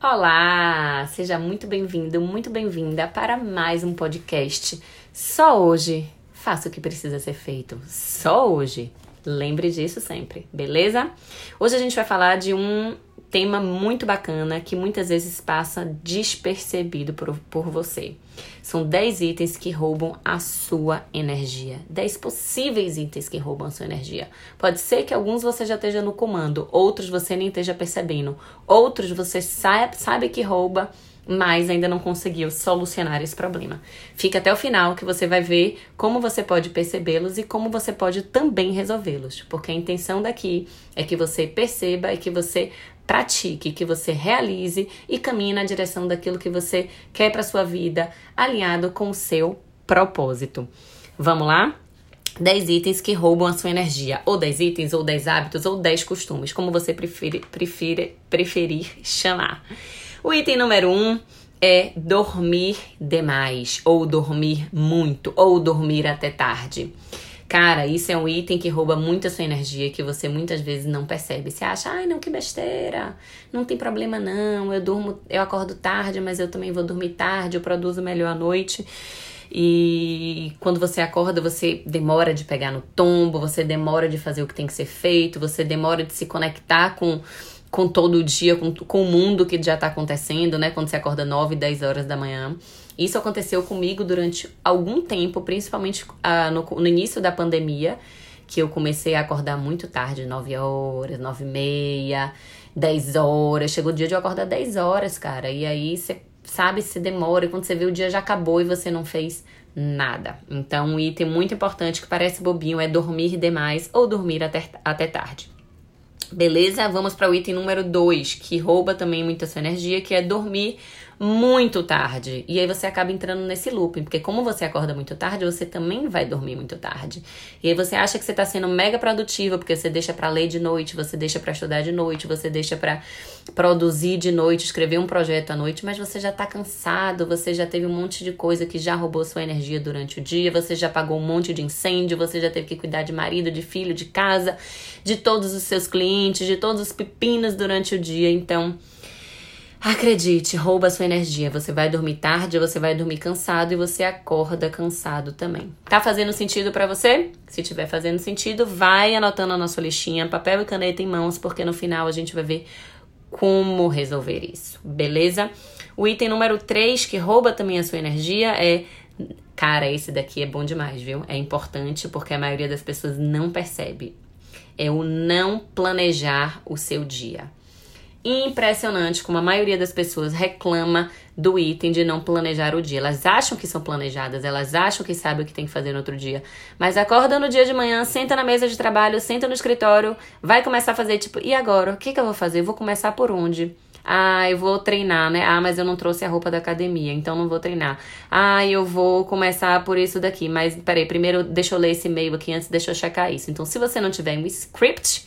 Olá, seja muito bem-vindo, muito bem-vinda para mais um podcast. Só hoje, faça o que precisa ser feito. Só hoje. Lembre disso sempre, beleza? Hoje a gente vai falar de um tema muito bacana que muitas vezes passa despercebido por, por você. São 10 itens que roubam a sua energia. 10 possíveis itens que roubam a sua energia. Pode ser que alguns você já esteja no comando, outros você nem esteja percebendo, outros você sabe, sabe que rouba mas ainda não conseguiu solucionar esse problema. Fica até o final que você vai ver como você pode percebê-los e como você pode também resolvê-los, porque a intenção daqui é que você perceba e que você pratique, que você realize e caminhe na direção daquilo que você quer para sua vida, alinhado com o seu propósito. Vamos lá? 10 itens que roubam a sua energia, ou 10 itens, ou 10 hábitos, ou 10 costumes, como você preferir, preferir, preferir chamar. O item número um é dormir demais, ou dormir muito, ou dormir até tarde. Cara, isso é um item que rouba muito a sua energia, que você muitas vezes não percebe. Você acha, ai, não, que besteira, não tem problema não, eu durmo, eu acordo tarde, mas eu também vou dormir tarde, eu produzo melhor à noite. E quando você acorda, você demora de pegar no tombo, você demora de fazer o que tem que ser feito, você demora de se conectar com com todo o dia, com, com o mundo que já tá acontecendo, né? Quando você acorda 9, 10 horas da manhã. Isso aconteceu comigo durante algum tempo, principalmente ah, no, no, início da pandemia, que eu comecei a acordar muito tarde, 9 horas, 9 e meia, 10 horas. Chegou o dia de eu acordar 10 horas, cara. E aí você sabe, se demora, e quando você vê o dia já acabou e você não fez nada. Então, um item muito importante que parece bobinho é dormir demais ou dormir até, até tarde. Beleza? Vamos para o item número 2, que rouba também muita sua energia, que é dormir muito tarde. E aí você acaba entrando nesse looping, porque como você acorda muito tarde, você também vai dormir muito tarde. E aí você acha que você tá sendo mega produtiva, porque você deixa para ler de noite, você deixa para estudar de noite, você deixa para produzir de noite, escrever um projeto à noite, mas você já tá cansado, você já teve um monte de coisa que já roubou sua energia durante o dia, você já pagou um monte de incêndio, você já teve que cuidar de marido, de filho, de casa, de todos os seus clientes, de todos os pepinos durante o dia. Então, Acredite, rouba sua energia. Você vai dormir tarde, você vai dormir cansado e você acorda cansado também. Tá fazendo sentido para você? Se tiver fazendo sentido, vai anotando a nossa listinha, papel e caneta em mãos, porque no final a gente vai ver como resolver isso, beleza? O item número 3 que rouba também a sua energia é Cara, esse daqui é bom demais, viu? É importante porque a maioria das pessoas não percebe. É o não planejar o seu dia impressionante como a maioria das pessoas reclama do item de não planejar o dia. Elas acham que são planejadas, elas acham que sabem o que tem que fazer no outro dia, mas acorda no dia de manhã, senta na mesa de trabalho, senta no escritório, vai começar a fazer tipo, e agora? O que, que eu vou fazer? Eu vou começar por onde? Ah, eu vou treinar, né? Ah, mas eu não trouxe a roupa da academia, então não vou treinar. Ah, eu vou começar por isso daqui, mas peraí, primeiro deixa eu ler esse e-mail aqui antes, deixa eu checar isso. Então, se você não tiver um script,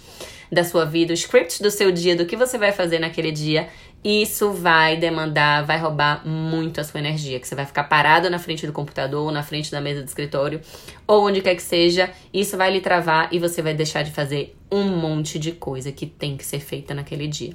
da sua vida, o script do seu dia, do que você vai fazer naquele dia, isso vai demandar, vai roubar muito a sua energia, que você vai ficar parado na frente do computador, ou na frente da mesa do escritório, ou onde quer que seja, isso vai lhe travar e você vai deixar de fazer um monte de coisa que tem que ser feita naquele dia.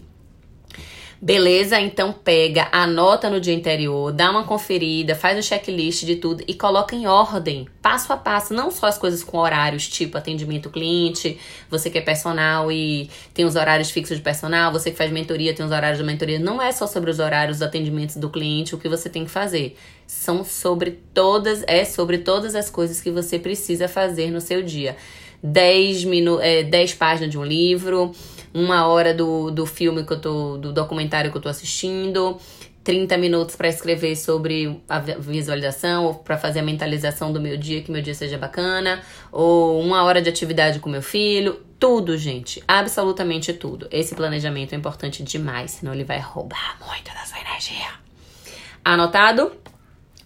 Beleza? Então pega, anota no dia anterior, dá uma conferida, faz o checklist de tudo e coloca em ordem, passo a passo, não só as coisas com horários, tipo atendimento cliente, você que é personal e tem os horários fixos de personal, você que faz mentoria tem os horários de mentoria, não é só sobre os horários dos atendimentos do cliente o que você tem que fazer. São sobre todas, é sobre todas as coisas que você precisa fazer no seu dia. 10, minu é, 10 páginas de um livro, uma hora do, do filme que eu tô, do documentário que eu tô assistindo, 30 minutos para escrever sobre a visualização ou para fazer a mentalização do meu dia, que meu dia seja bacana, ou uma hora de atividade com meu filho, tudo, gente, absolutamente tudo. Esse planejamento é importante demais, senão ele vai roubar muito da sua energia. Anotado?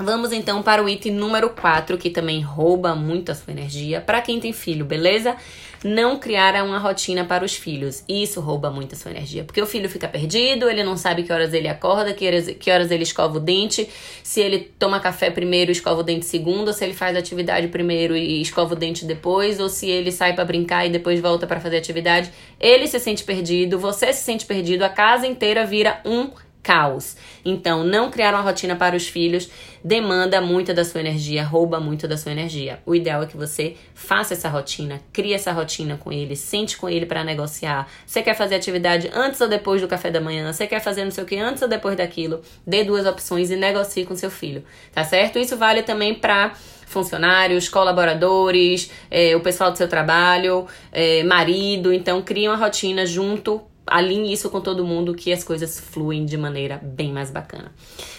Vamos então para o item número 4, que também rouba muito a sua energia. Para quem tem filho, beleza? Não criar uma rotina para os filhos. Isso rouba muito a sua energia. Porque o filho fica perdido, ele não sabe que horas ele acorda, que horas, que horas ele escova o dente, se ele toma café primeiro e escova o dente segundo, ou se ele faz atividade primeiro e escova o dente depois, ou se ele sai para brincar e depois volta para fazer atividade. Ele se sente perdido, você se sente perdido, a casa inteira vira um caos. Então, não criar uma rotina para os filhos demanda muito da sua energia, rouba muito da sua energia. O ideal é que você faça essa rotina, crie essa rotina com ele, sente com ele para negociar. Você quer fazer atividade antes ou depois do café da manhã? Você quer fazer não sei o que antes ou depois daquilo? Dê duas opções e negocie com seu filho, tá certo? Isso vale também para funcionários, colaboradores, é, o pessoal do seu trabalho, é, marido. Então, crie uma rotina junto alinhe isso com todo mundo que as coisas fluem de maneira bem mais bacana.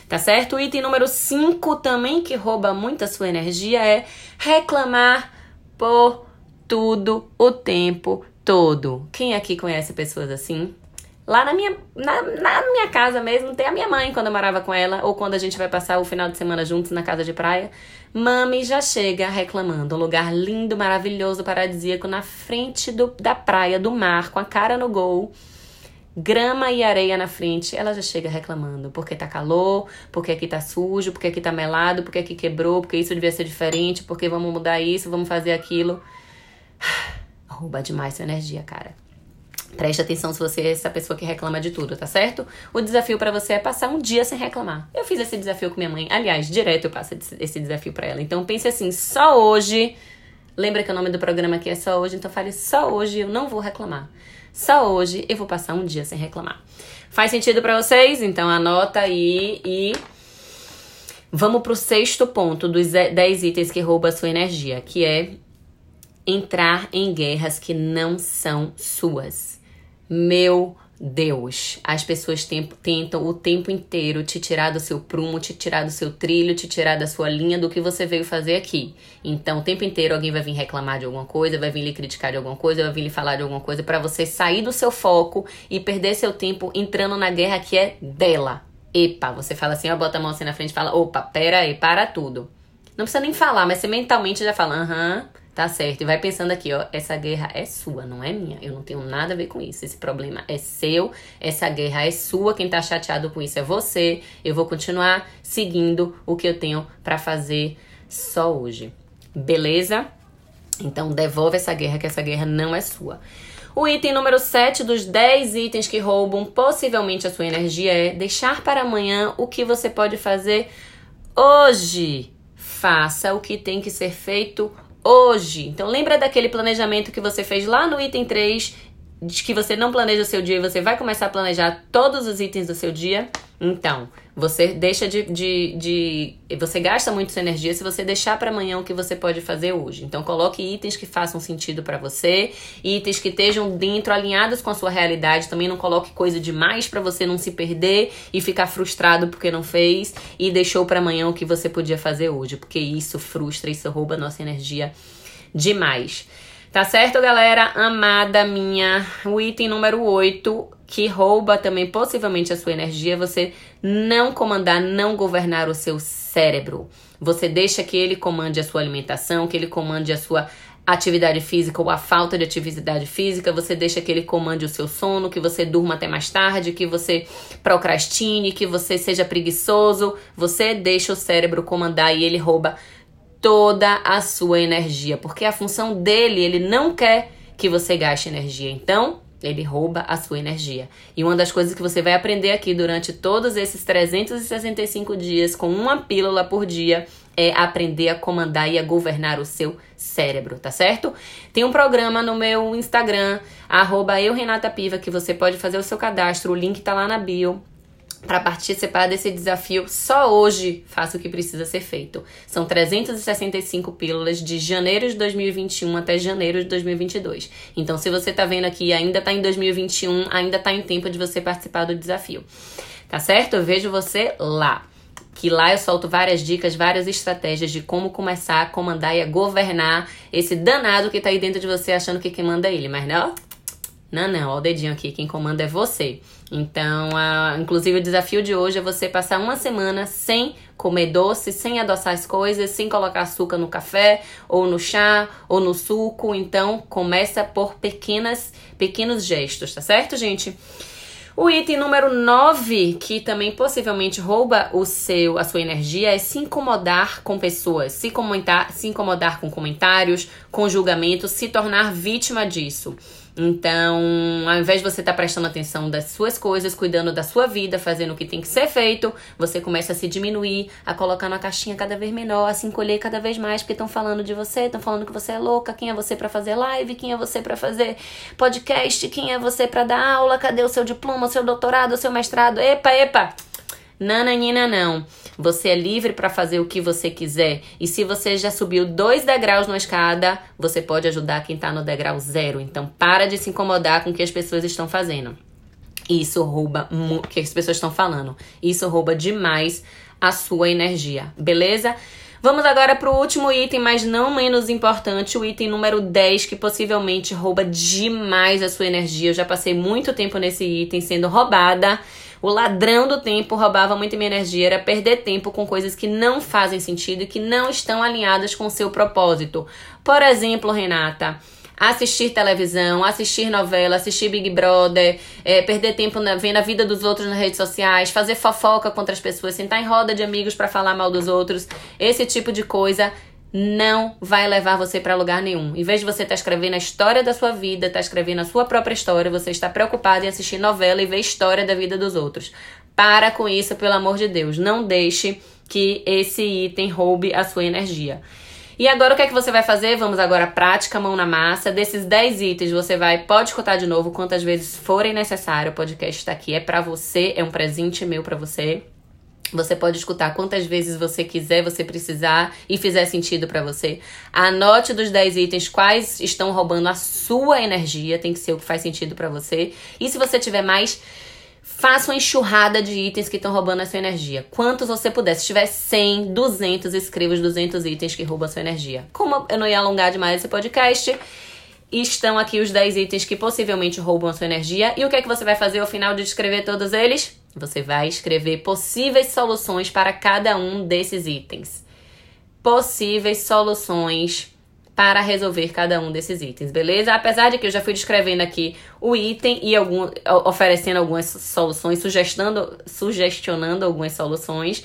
Tá certo? O item número 5 também que rouba muito a sua energia é reclamar por tudo o tempo todo. Quem aqui conhece pessoas assim? Lá na minha, na, na, minha casa mesmo, tem a minha mãe quando eu morava com ela, ou quando a gente vai passar o final de semana juntos na casa de praia. Mami já chega reclamando. Um lugar lindo, maravilhoso, paradisíaco, na frente do, da praia, do mar, com a cara no gol grama e areia na frente, ela já chega reclamando. Porque tá calor, porque aqui tá sujo, porque aqui tá melado, porque aqui quebrou, porque isso devia ser diferente, porque vamos mudar isso, vamos fazer aquilo. Rouba demais sua energia, cara. Preste atenção se você é essa pessoa que reclama de tudo, tá certo? O desafio para você é passar um dia sem reclamar. Eu fiz esse desafio com minha mãe. Aliás, direto eu passo esse desafio para ela. Então pense assim, só hoje. Lembra que o nome do programa aqui é só hoje, então fale só hoje eu não vou reclamar. Só hoje eu vou passar um dia sem reclamar. Faz sentido para vocês? Então anota aí e vamos pro sexto ponto dos 10 itens que roubam a sua energia, que é entrar em guerras que não são suas. Meu Deus. As pessoas tentam o tempo inteiro te tirar do seu prumo, te tirar do seu trilho, te tirar da sua linha do que você veio fazer aqui. Então, o tempo inteiro alguém vai vir reclamar de alguma coisa, vai vir lhe criticar de alguma coisa, vai vir lhe falar de alguma coisa para você sair do seu foco e perder seu tempo entrando na guerra que é dela. Epa, você fala assim, ó, bota a mão assim na frente e fala: opa, pera aí, para tudo. Não precisa nem falar, mas você mentalmente já fala, aham, Tá certo. E vai pensando aqui, ó, essa guerra é sua, não é minha. Eu não tenho nada a ver com isso. Esse problema é seu, essa guerra é sua. Quem tá chateado com isso é você. Eu vou continuar seguindo o que eu tenho para fazer só hoje. Beleza? Então devolve essa guerra, que essa guerra não é sua. O item número 7 dos 10 itens que roubam possivelmente a sua energia é deixar para amanhã o que você pode fazer hoje. Faça o que tem que ser feito hoje. Então lembra daquele planejamento que você fez lá no item 3, de que você não planeja o seu dia e você vai começar a planejar todos os itens do seu dia? Então, você deixa de, de, de você gasta muito sua energia se você deixar para amanhã o que você pode fazer hoje. Então, coloque itens que façam sentido para você, itens que estejam dentro alinhados com a sua realidade. Também não coloque coisa demais para você não se perder e ficar frustrado porque não fez e deixou para amanhã o que você podia fazer hoje, porque isso frustra, isso rouba nossa energia demais. Tá certo, galera? Amada minha. O item número 8, que rouba também possivelmente a sua energia, você não comandar, não governar o seu cérebro. Você deixa que ele comande a sua alimentação, que ele comande a sua atividade física ou a falta de atividade física, você deixa que ele comande o seu sono, que você durma até mais tarde, que você procrastine, que você seja preguiçoso, você deixa o cérebro comandar e ele rouba toda a sua energia, porque a função dele, ele não quer que você gaste energia. Então, ele rouba a sua energia. E uma das coisas que você vai aprender aqui durante todos esses 365 dias, com uma pílula por dia, é aprender a comandar e a governar o seu cérebro, tá certo? Tem um programa no meu Instagram, arroba Piva, que você pode fazer o seu cadastro, o link tá lá na bio para participar desse desafio, só hoje faça o que precisa ser feito. São 365 pílulas de janeiro de 2021 até janeiro de 2022. Então, se você tá vendo aqui ainda tá em 2021, ainda tá em tempo de você participar do desafio. Tá certo? Eu vejo você lá. Que lá eu solto várias dicas, várias estratégias de como começar a comandar e a governar esse danado que tá aí dentro de você achando que quem manda é ele. Mas não, não, não, ó o dedinho aqui, quem comanda é você. Então, a, inclusive o desafio de hoje é você passar uma semana sem comer doce, sem adoçar as coisas, sem colocar açúcar no café, ou no chá, ou no suco. Então, começa por pequenas, pequenos gestos, tá certo, gente? O item número 9, que também possivelmente rouba o seu, a sua energia, é se incomodar com pessoas, se, comentar, se incomodar com comentários, com julgamentos, se tornar vítima disso. Então, ao invés de você estar tá prestando atenção das suas coisas, cuidando da sua vida, fazendo o que tem que ser feito, você começa a se diminuir, a colocar na caixinha cada vez menor, a se encolher cada vez mais, porque estão falando de você, estão falando que você é louca, quem é você para fazer live, quem é você para fazer podcast, quem é você para dar aula, cadê o seu diploma, o seu doutorado, o seu mestrado? Epa, epa! Nananina não. Você é livre para fazer o que você quiser. E se você já subiu dois degraus na escada, você pode ajudar quem tá no degrau zero. Então para de se incomodar com o que as pessoas estão fazendo. Isso rouba o que as pessoas estão falando. Isso rouba demais a sua energia, beleza? Vamos agora para o último item, mas não menos importante, o item número 10, que possivelmente rouba demais a sua energia. Eu já passei muito tempo nesse item sendo roubada o ladrão do tempo roubava muito minha energia, era perder tempo com coisas que não fazem sentido e que não estão alinhadas com seu propósito. Por exemplo, Renata, assistir televisão, assistir novela, assistir Big Brother, é, perder tempo na, vendo a vida dos outros nas redes sociais, fazer fofoca contra as pessoas, sentar em roda de amigos para falar mal dos outros, esse tipo de coisa não vai levar você para lugar nenhum. Em vez de você estar tá escrevendo a história da sua vida, estar tá escrevendo a sua própria história, você está preocupado em assistir novela e ver história da vida dos outros. Para com isso, pelo amor de Deus. Não deixe que esse item roube a sua energia. E agora o que é que você vai fazer? Vamos agora prática, mão na massa. Desses 10 itens, você vai, pode escutar de novo quantas vezes forem necessário. O podcast está aqui, é para você, é um presente meu para você. Você pode escutar quantas vezes você quiser, você precisar e fizer sentido para você. Anote dos 10 itens quais estão roubando a sua energia, tem que ser o que faz sentido para você. E se você tiver mais, faça uma enxurrada de itens que estão roubando a sua energia. Quantos você puder. Se tiver 100, 200, escreva os 200 itens que roubam a sua energia. Como eu não ia alongar demais esse podcast, estão aqui os 10 itens que possivelmente roubam a sua energia. E o que é que você vai fazer ao final de escrever todos eles? Você vai escrever possíveis soluções para cada um desses itens. Possíveis soluções para resolver cada um desses itens, beleza? Apesar de que eu já fui descrevendo aqui o item e algum, oferecendo algumas soluções, sugestionando, sugestionando algumas soluções.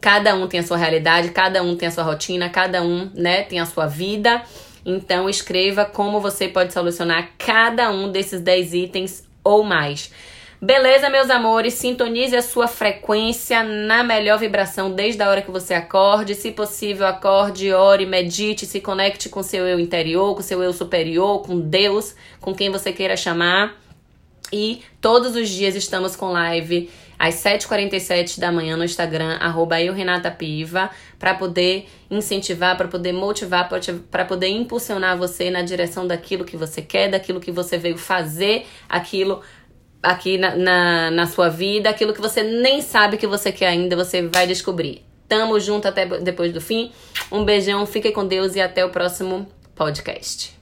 Cada um tem a sua realidade, cada um tem a sua rotina, cada um, né, tem a sua vida. Então escreva como você pode solucionar cada um desses 10 itens ou mais. Beleza, meus amores? Sintonize a sua frequência na melhor vibração desde a hora que você acorde. Se possível, acorde, ore, medite, se conecte com seu eu interior, com seu eu superior, com Deus, com quem você queira chamar. E todos os dias estamos com live às 7h47 da manhã no Instagram, arroba eu, Renata Piva, para poder incentivar, para poder motivar, para poder impulsionar você na direção daquilo que você quer, daquilo que você veio fazer, aquilo aqui na, na, na sua vida, aquilo que você nem sabe que você quer ainda, você vai descobrir. Tamo junto até depois do fim. Um beijão, fique com Deus e até o próximo podcast.